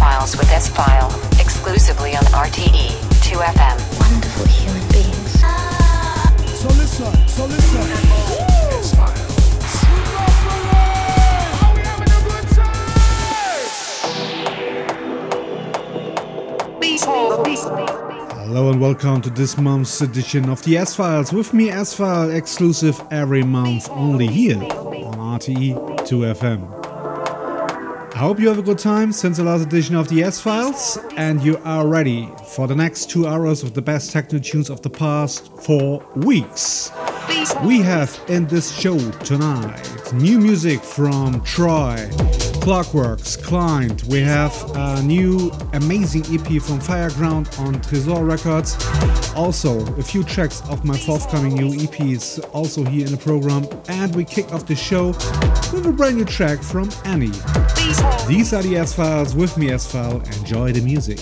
S-Files with S-File, exclusively on RTE 2FM. Wonderful human beings. So listen, so listen. Hello and welcome to this month's edition of the S Files. With me, S File exclusive every month, only here on RTE 2FM. I hope you have a good time since the last edition of the S Files and you are ready for the next two hours of the best techno tunes of the past four weeks. We have in this show tonight new music from Troy, Klockworks, Klint. We have a new amazing EP from Fireground on Tresor Records. Also, a few tracks of my forthcoming new EPs also here in the program. And we kick off the show with a brand new track from Anne. These are the S Files with me, S File. Enjoy the music.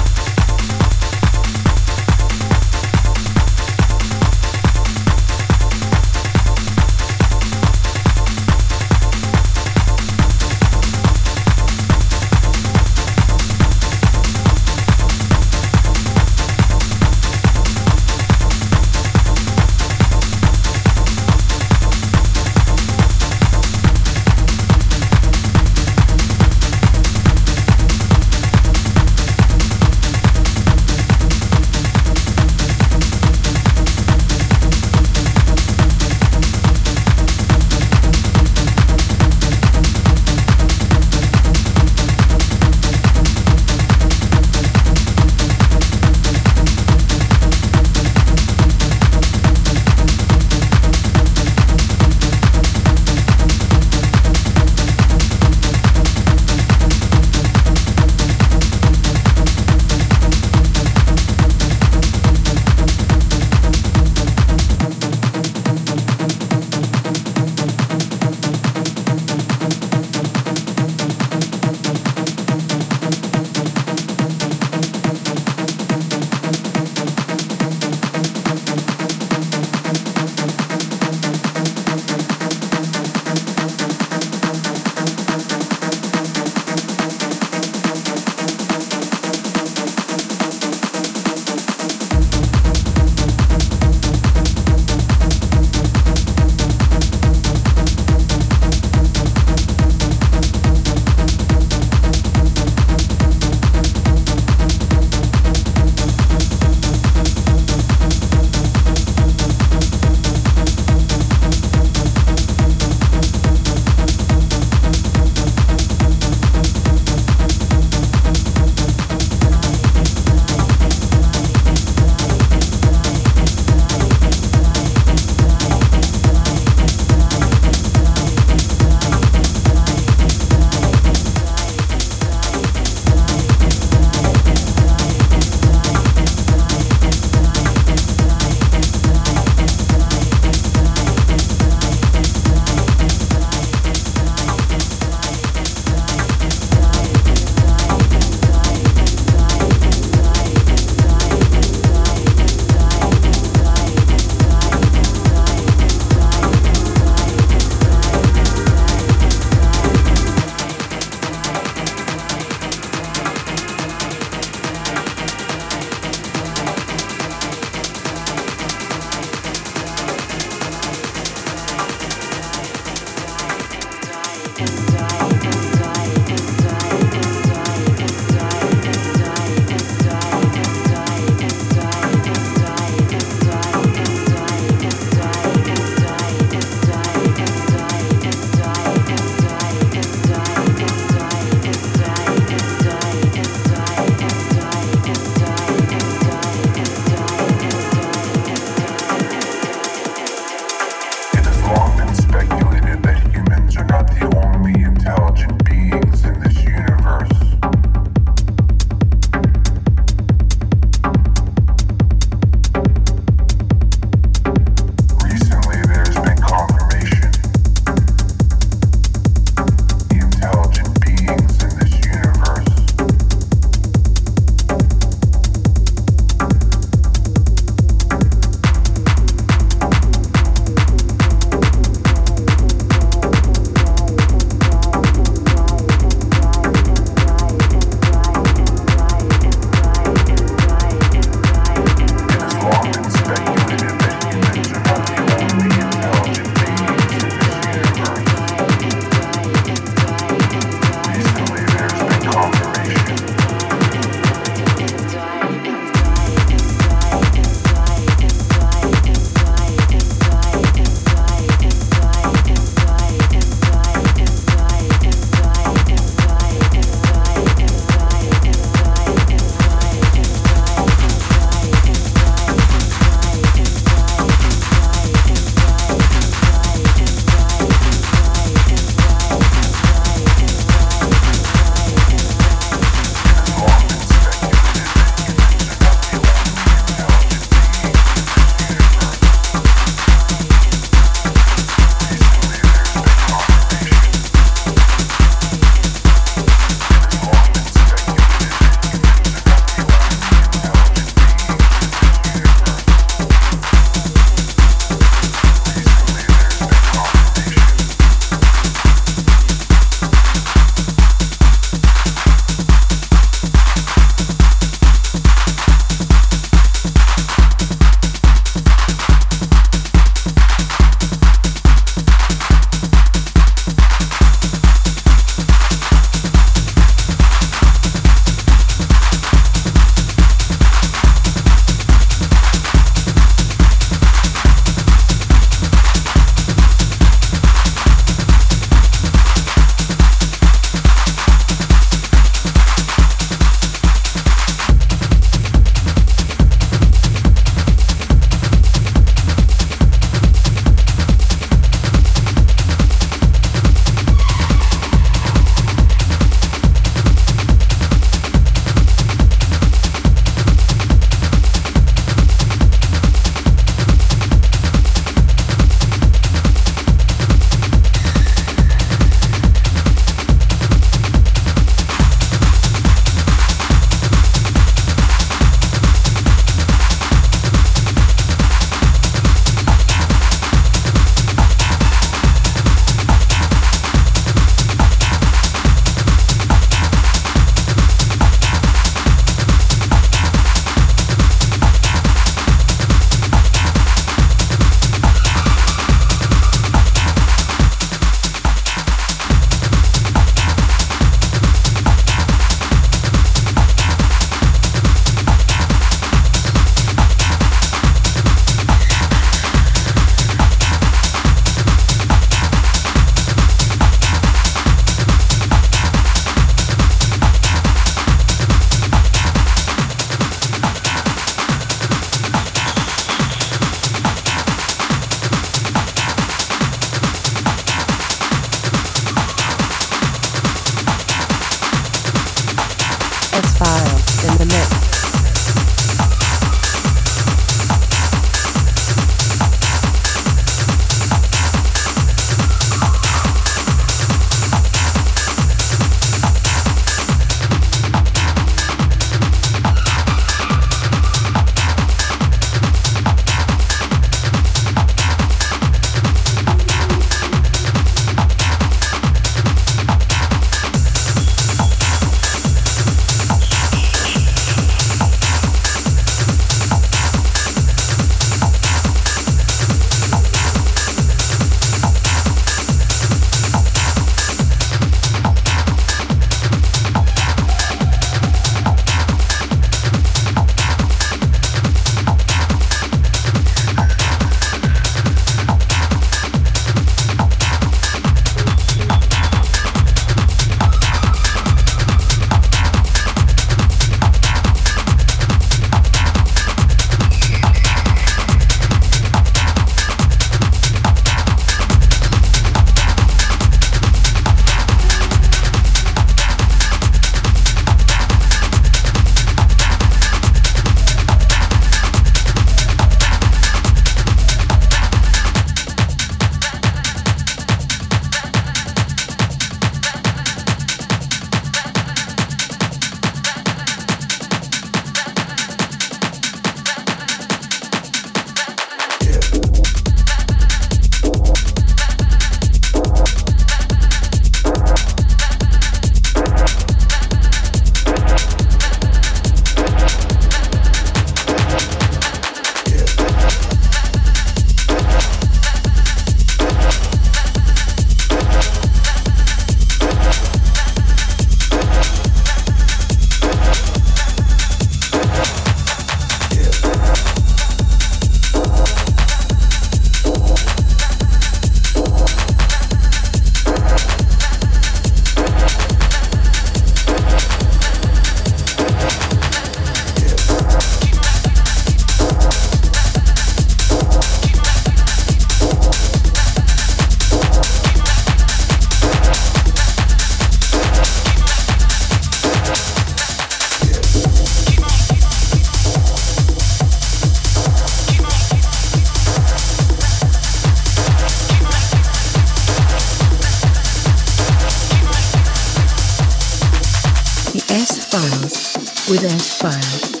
With S-File.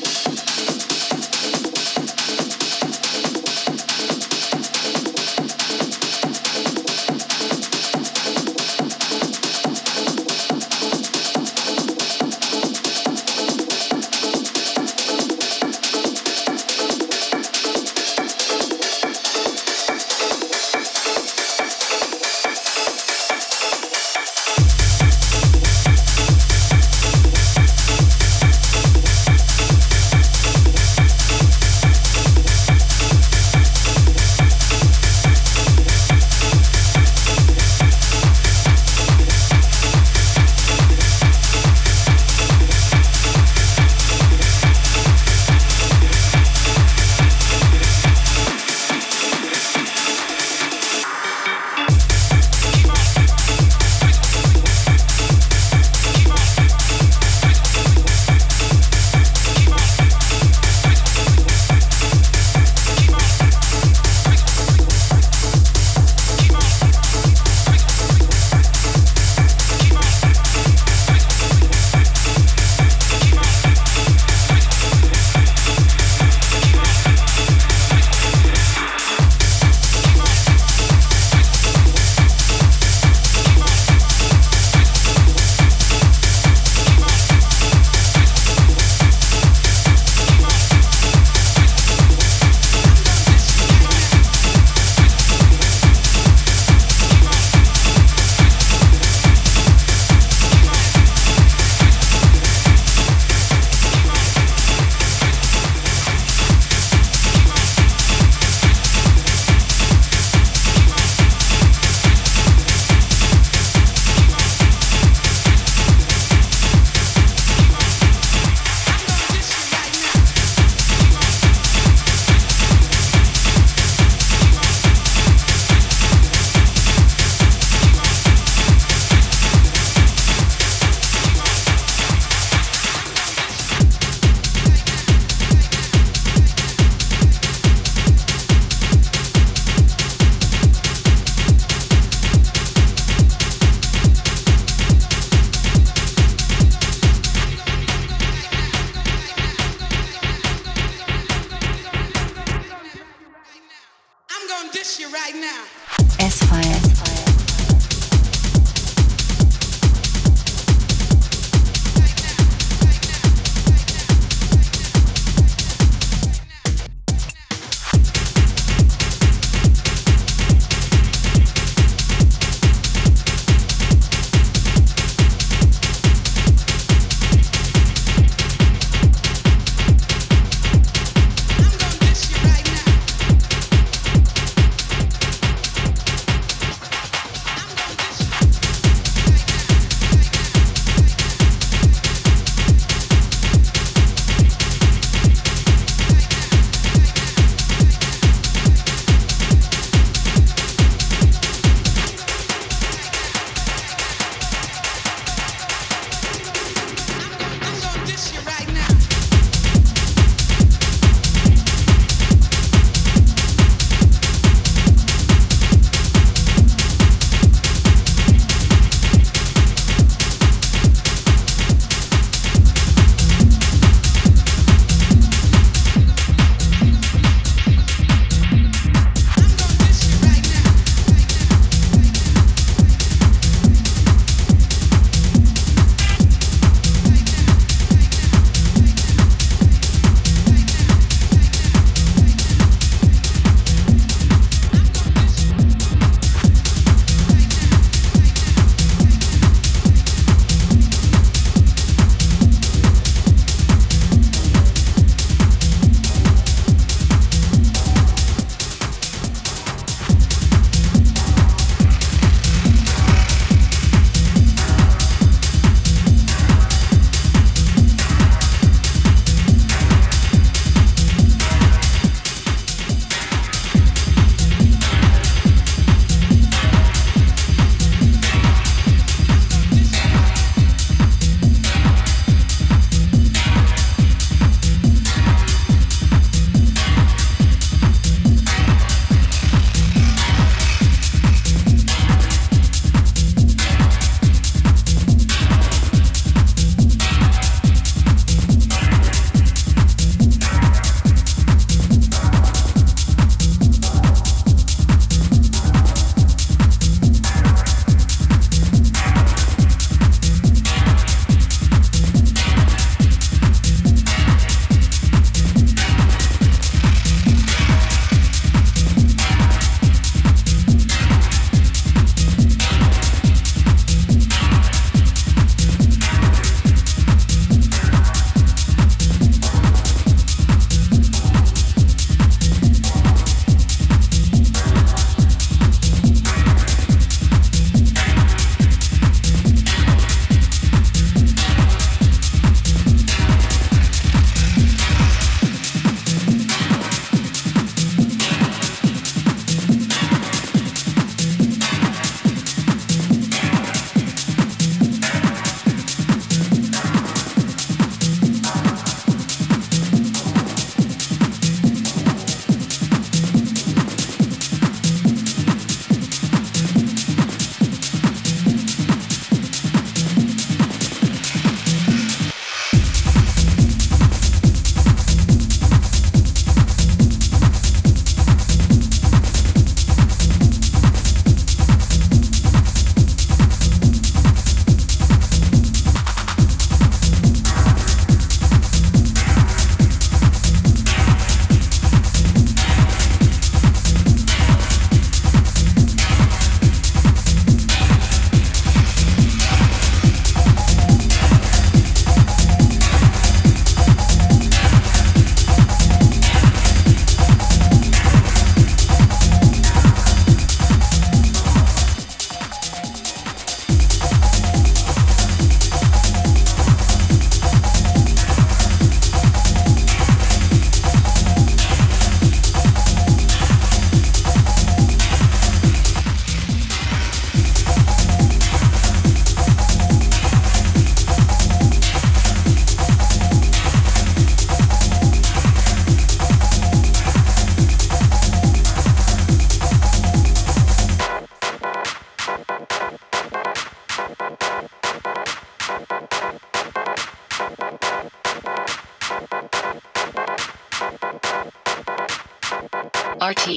RTE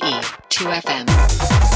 2FM.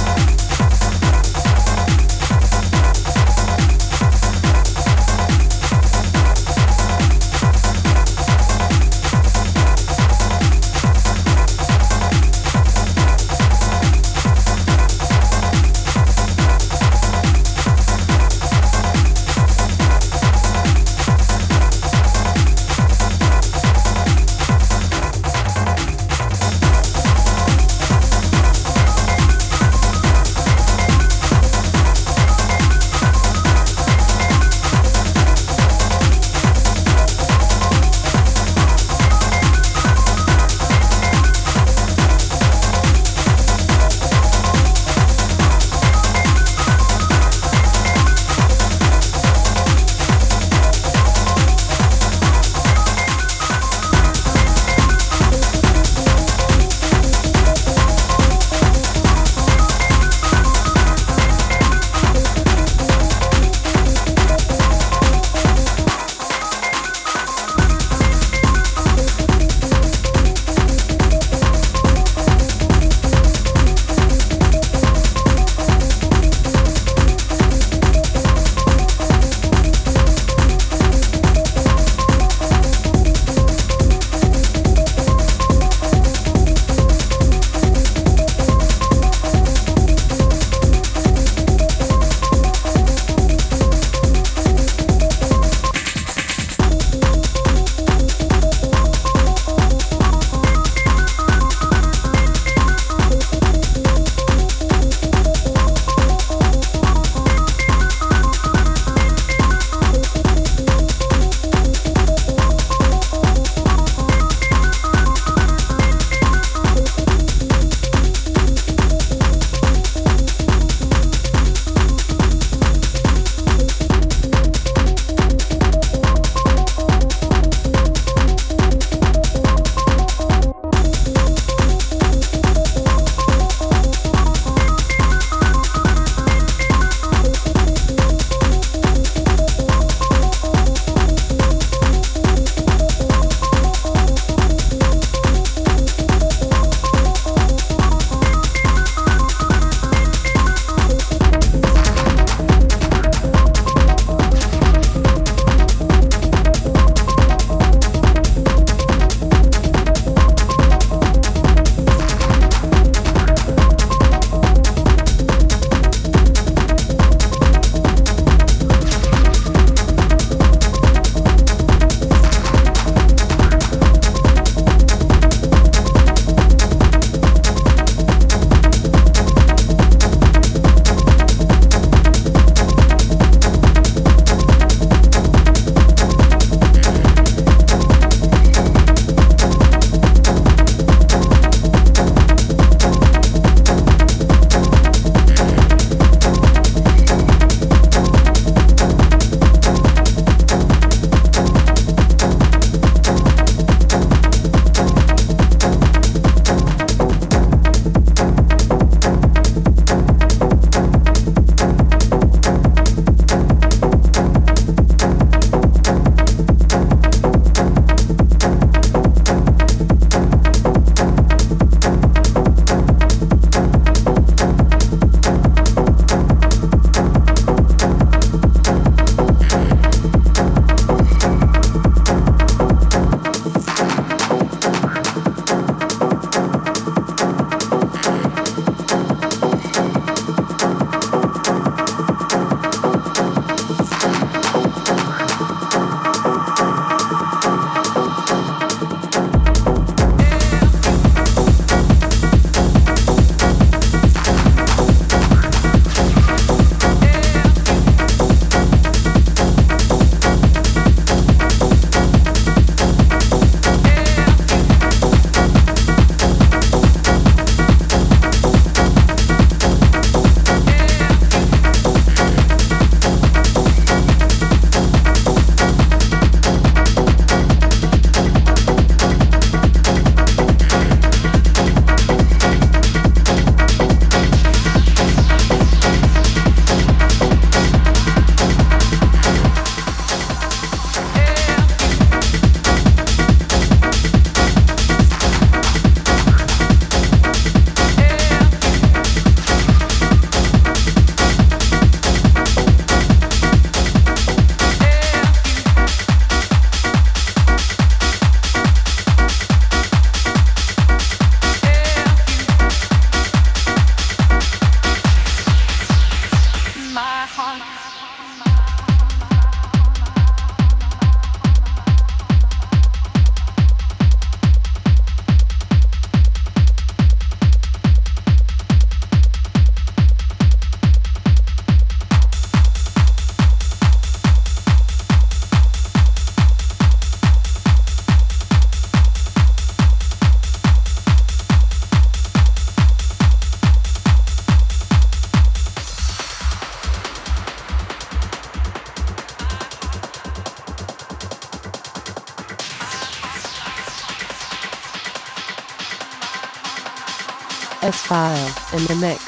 In the mix.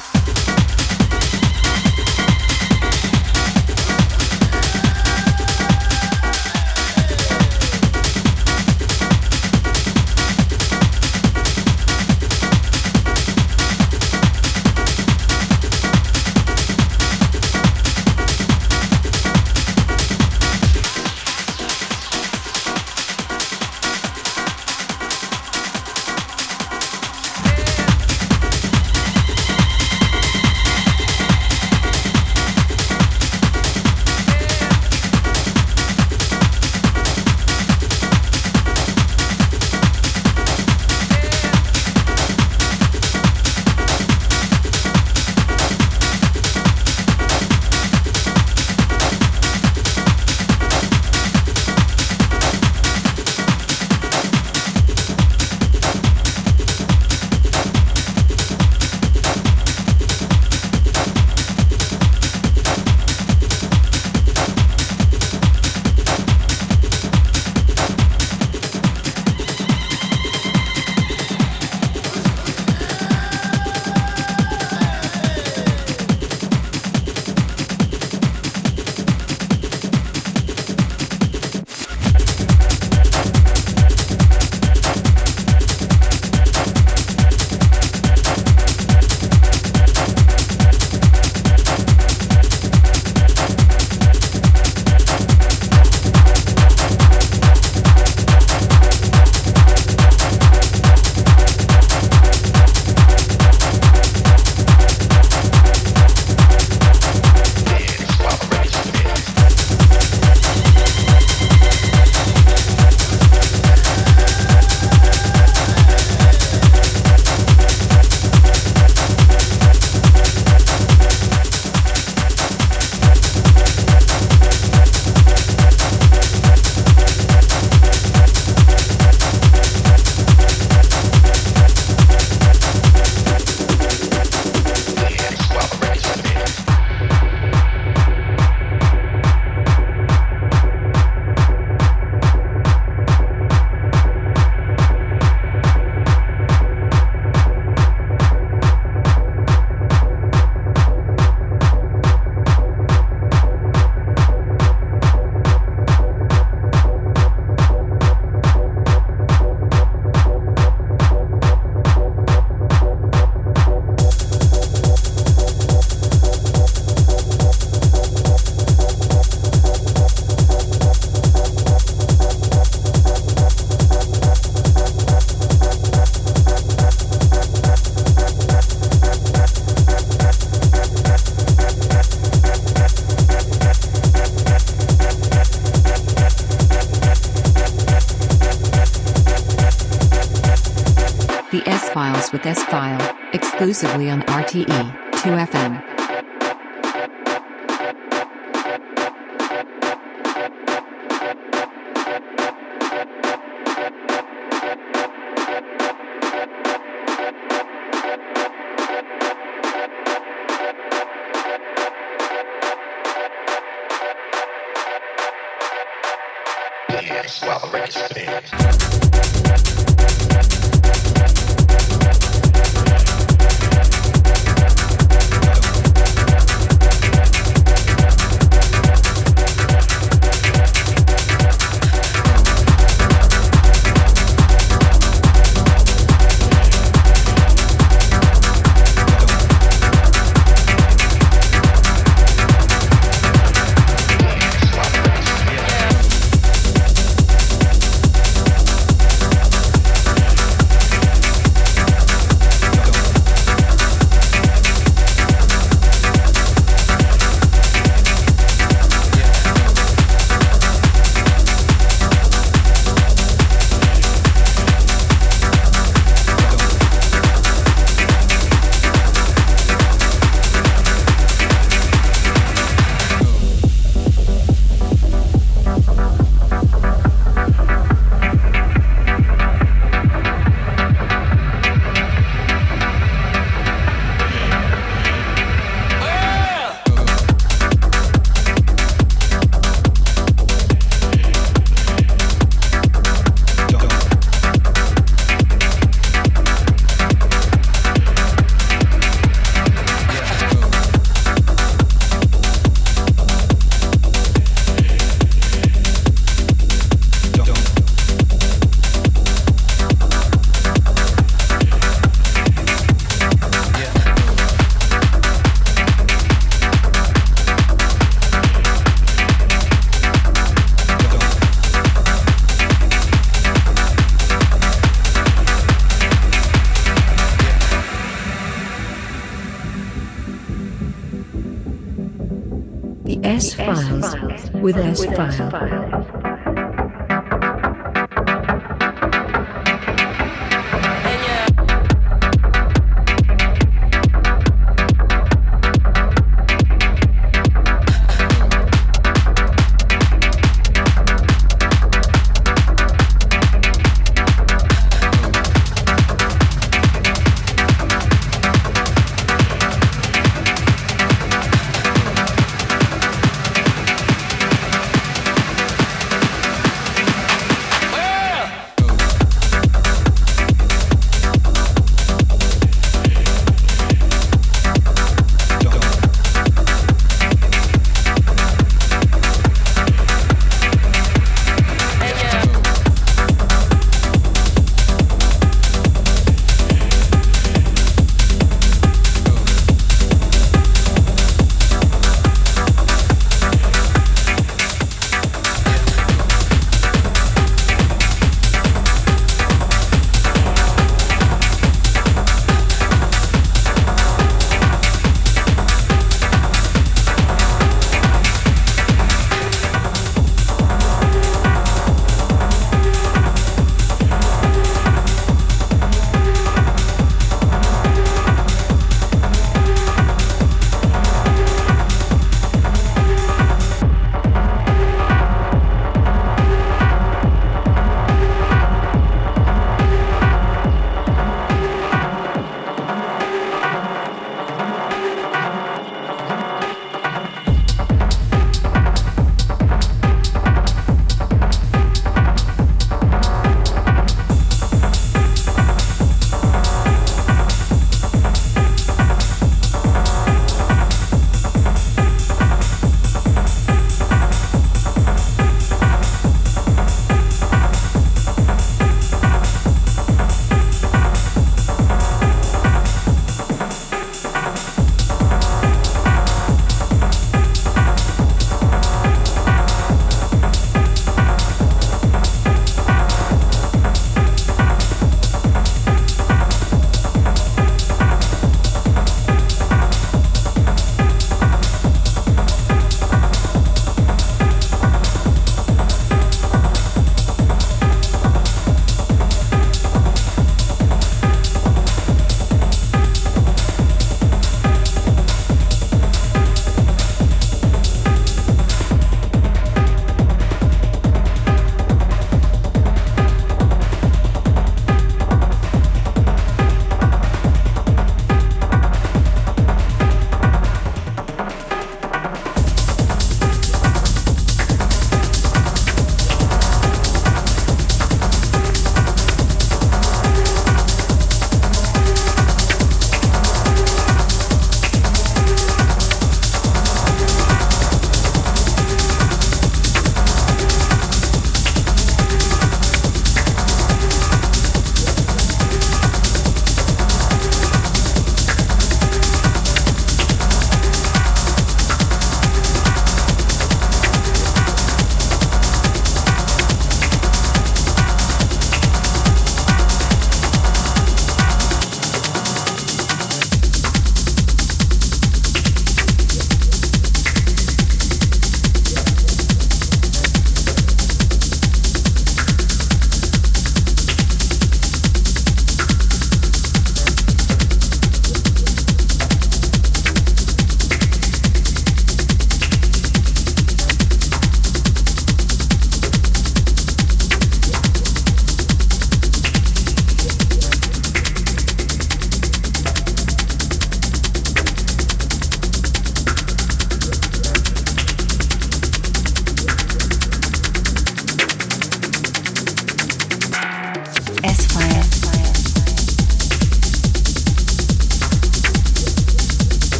Files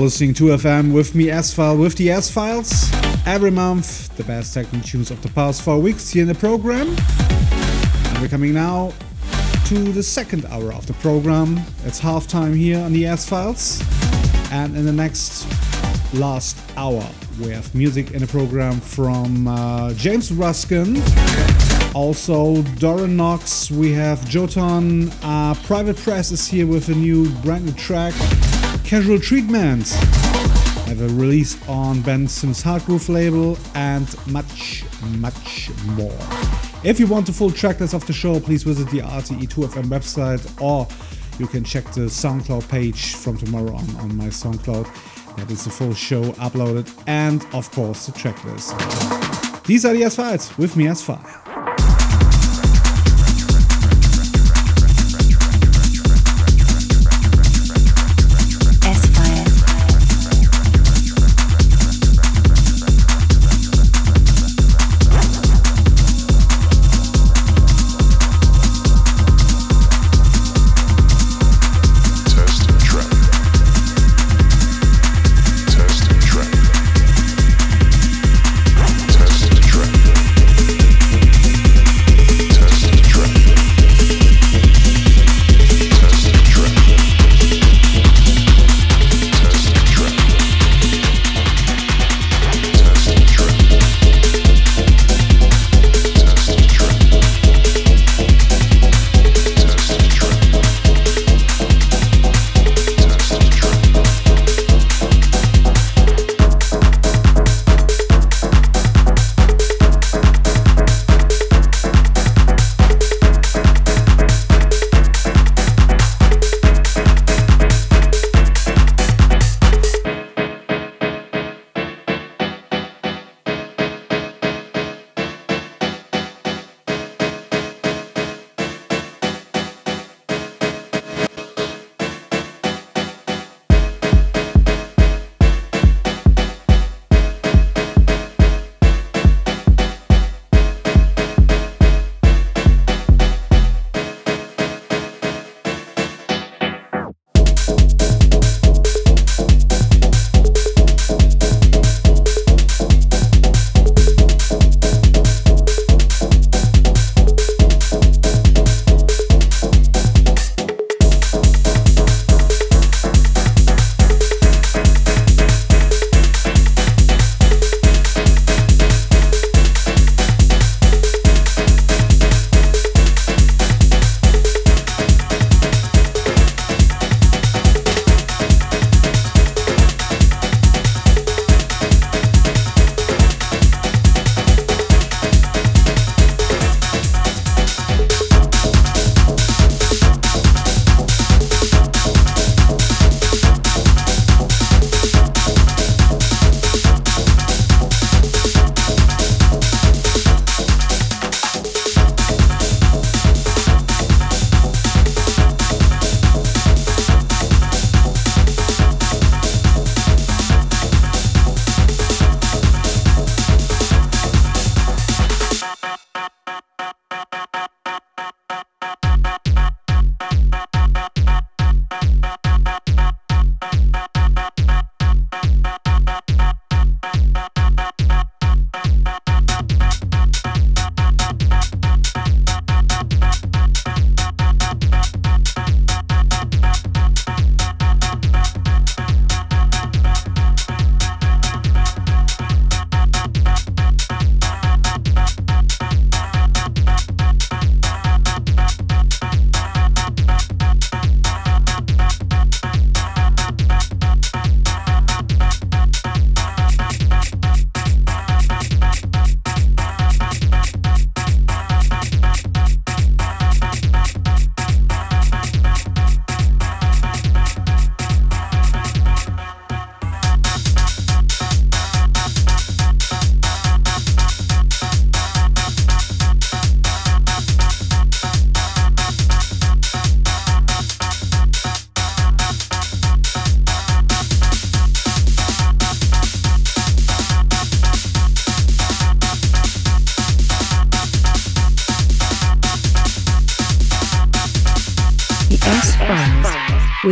listening to FM with me, S File, with the S Files. Every month, the best techno tunes of the past four weeks here in the program. And we're coming now to the second hour of the program. It's halftime here on the S Files. And in the next last hour, we have music in the program from uh, James Ruskin, also Doran Knox. We have Jotan. Uh, Private Press is here with a new brand new track. Casual Treatment I have a release on Ben Sims' Hardgroove label and much, much more. If you want the full tracklist of the show, please visit the RTE2FM website or you can check the SoundCloud page from tomorrow on, on my SoundCloud. That is the full show uploaded and, of course, the tracklist. These are the S Files with me S-File.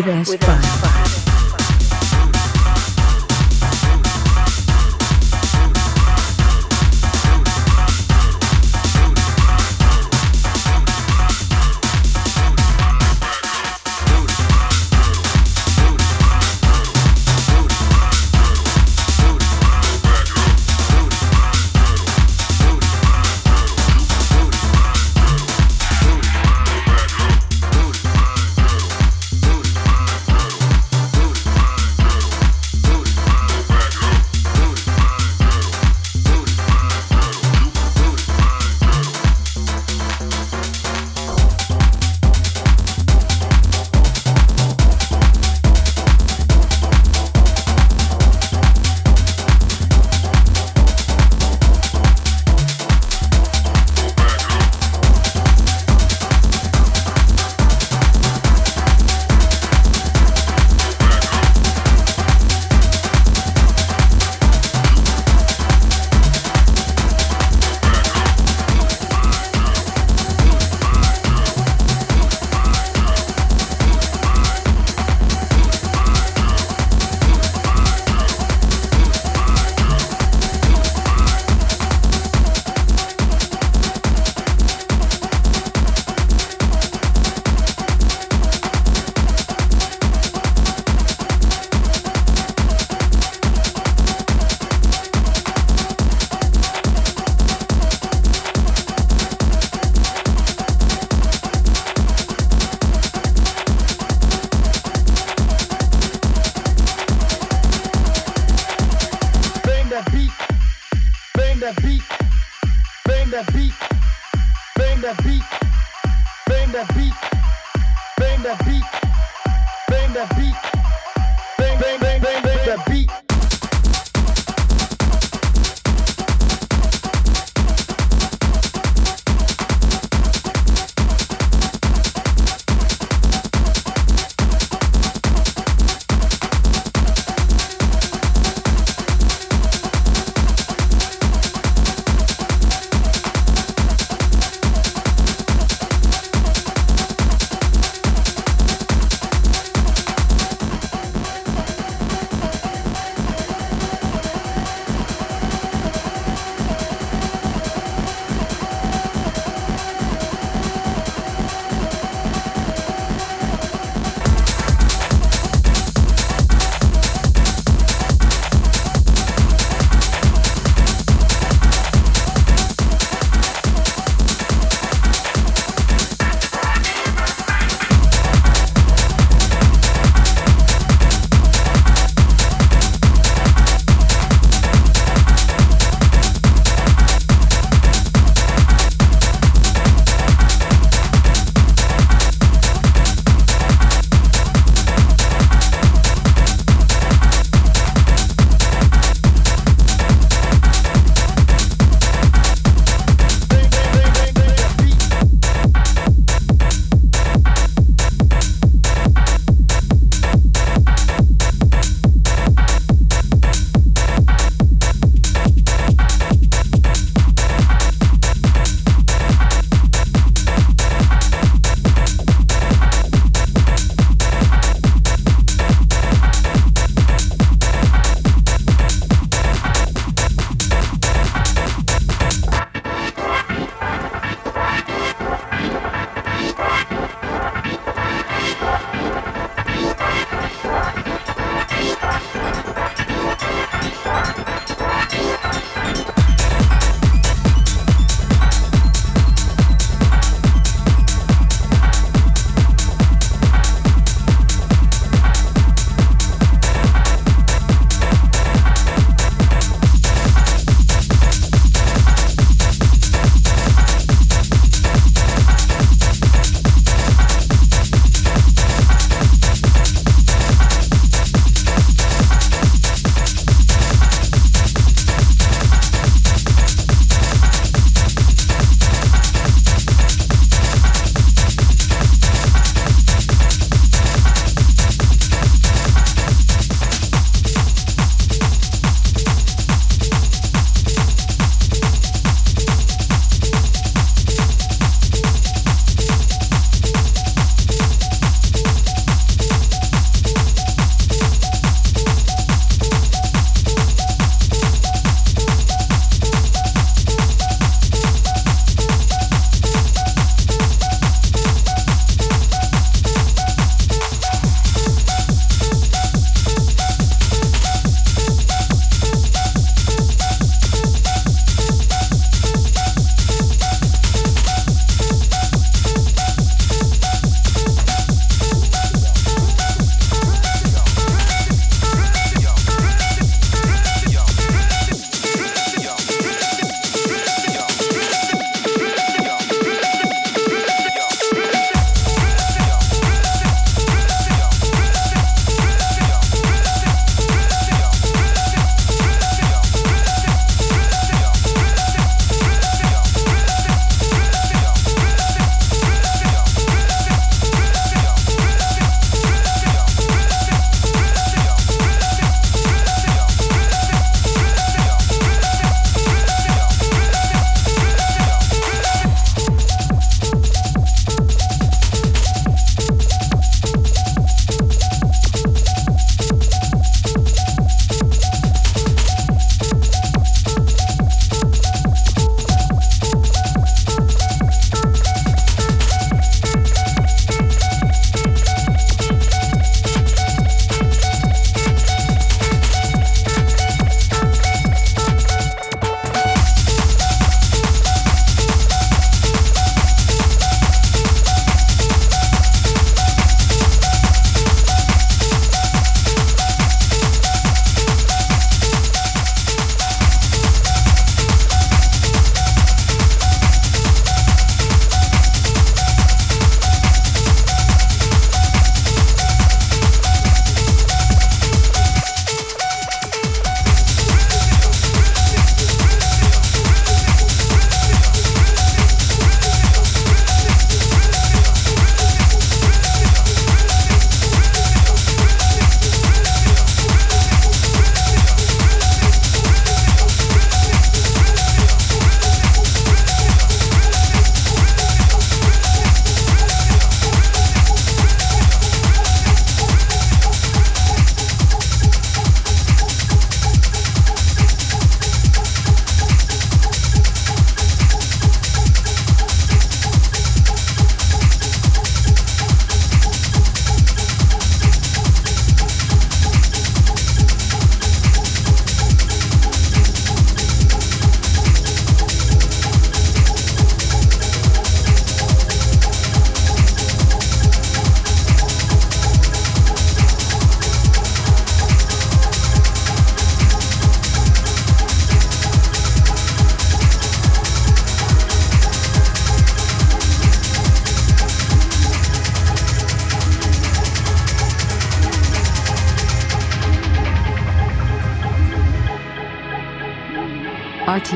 With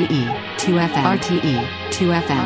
RTE 2FM RTE 2FM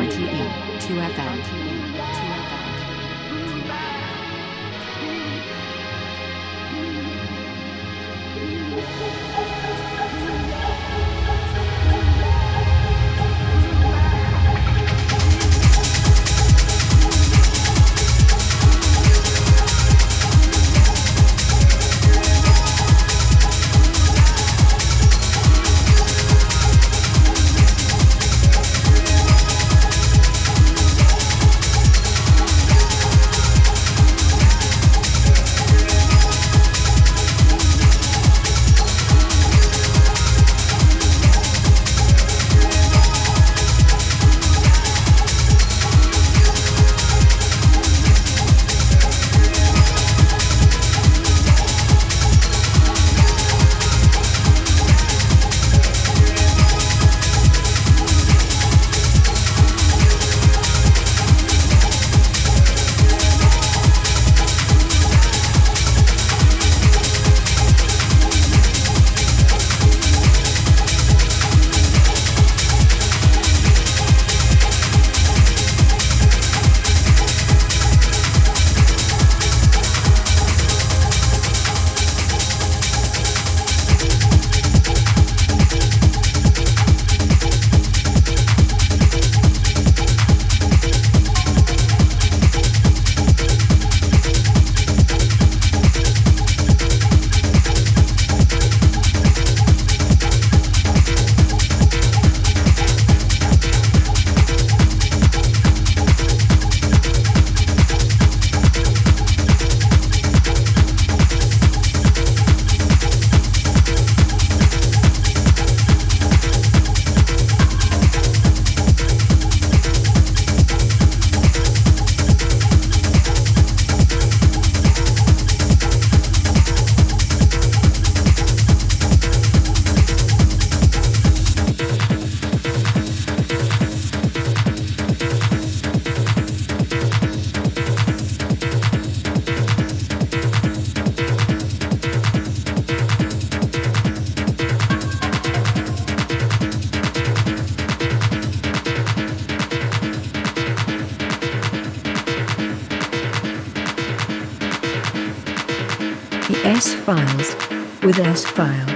with S-File.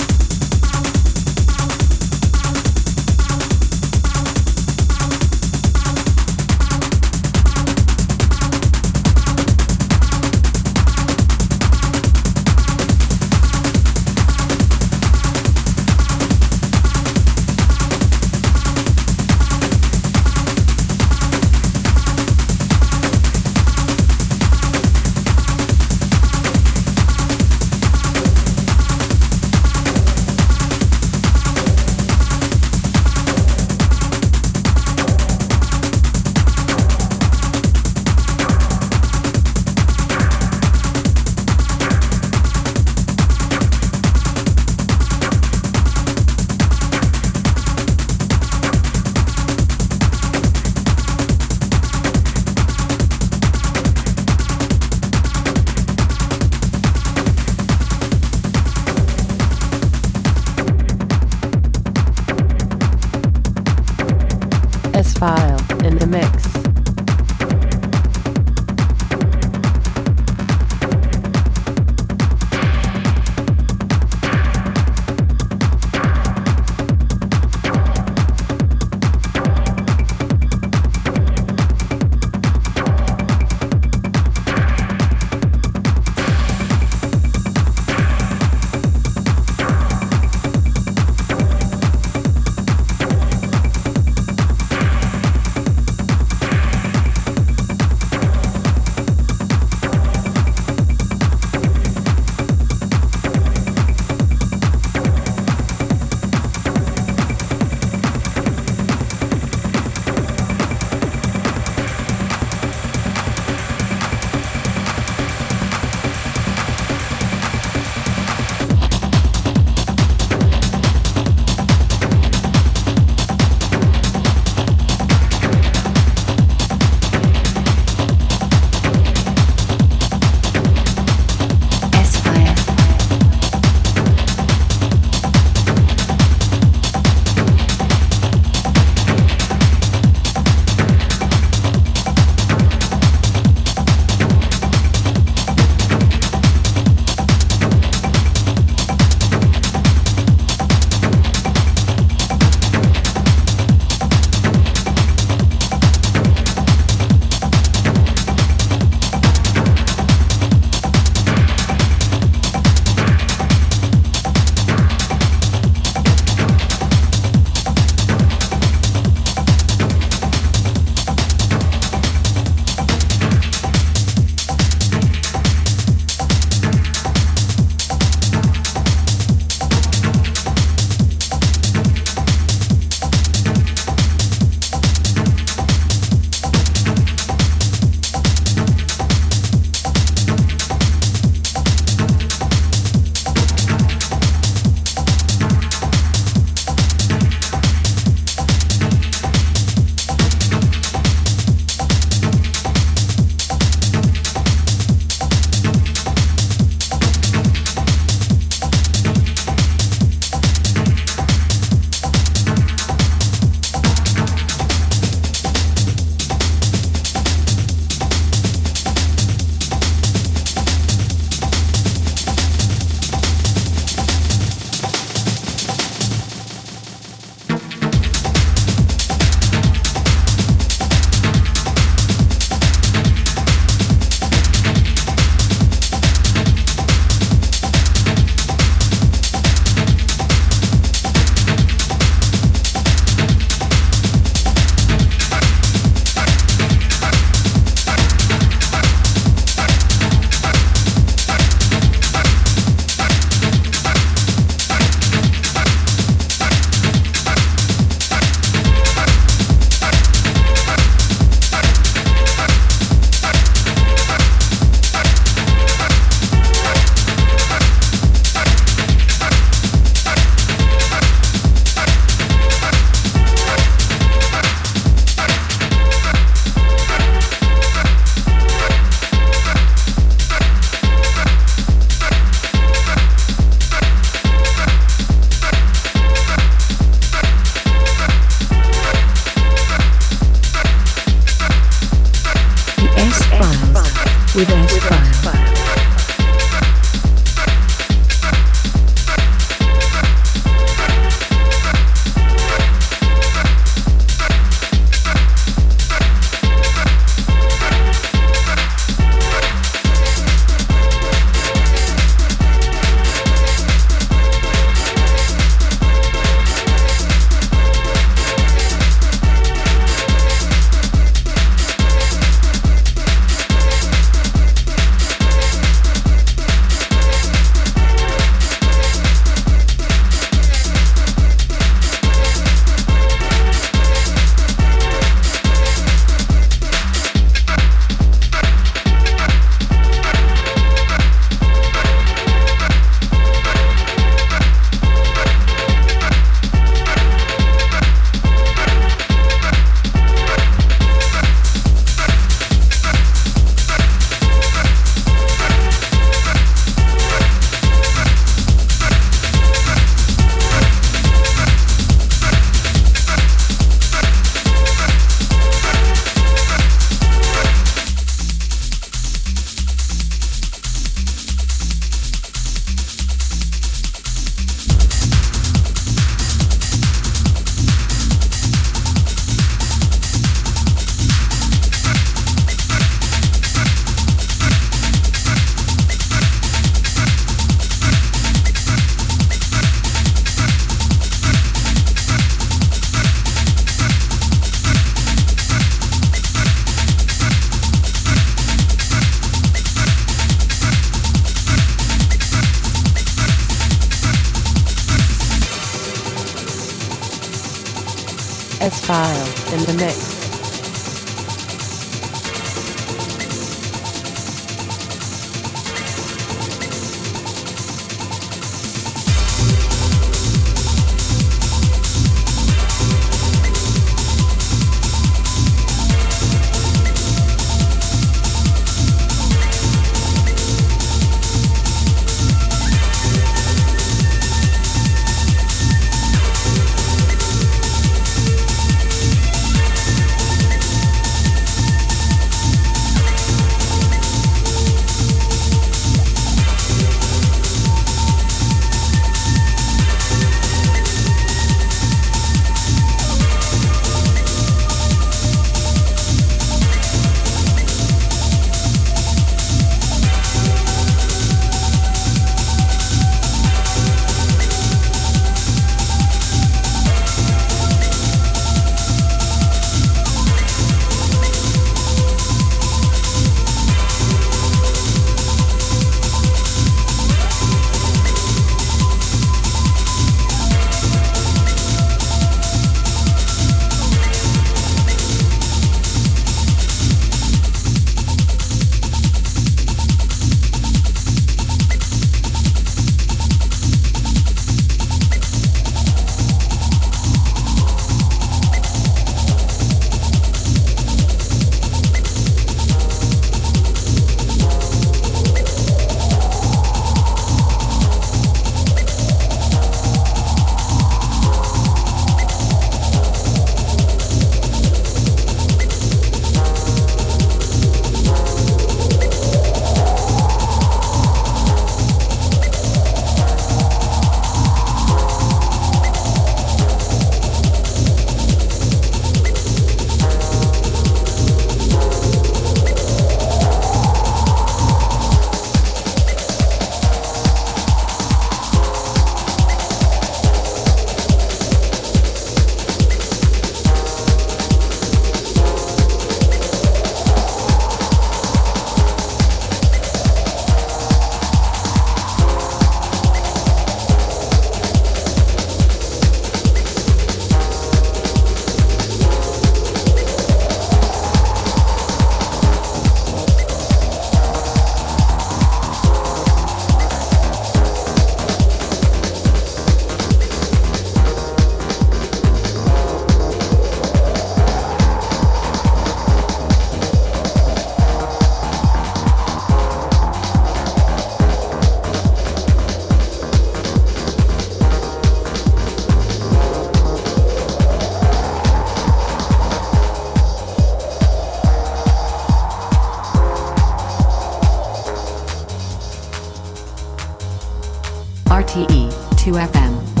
RTE 2FM.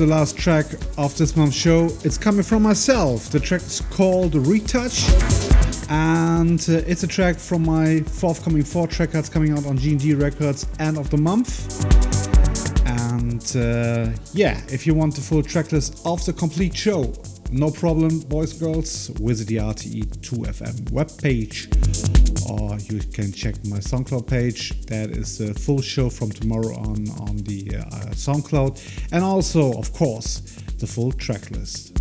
The last track of this month's show. It's coming from myself. The track is called Retouch, and uh, it's a track from my forthcoming four track coming out on GND Records end of the month. And uh, yeah, if you want the full track list of the complete show, no problem, boys and girls, visit the RTE2FM webpage or you can check my SoundCloud page. That is the full show from tomorrow on on the uh, SoundCloud, and also, of course, the full track list.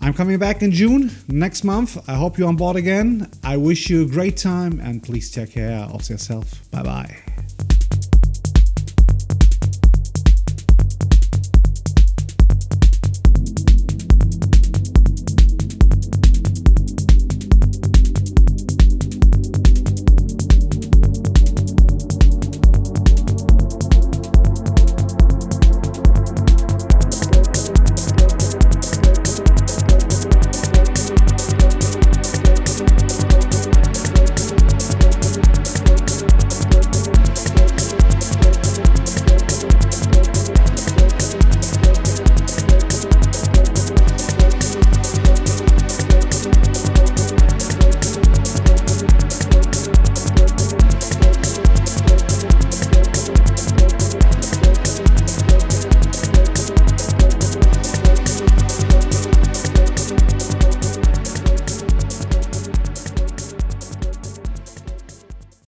I'm coming back in June next month. I hope you're on board again. I wish you a great time and please take care of yourself. Bye bye.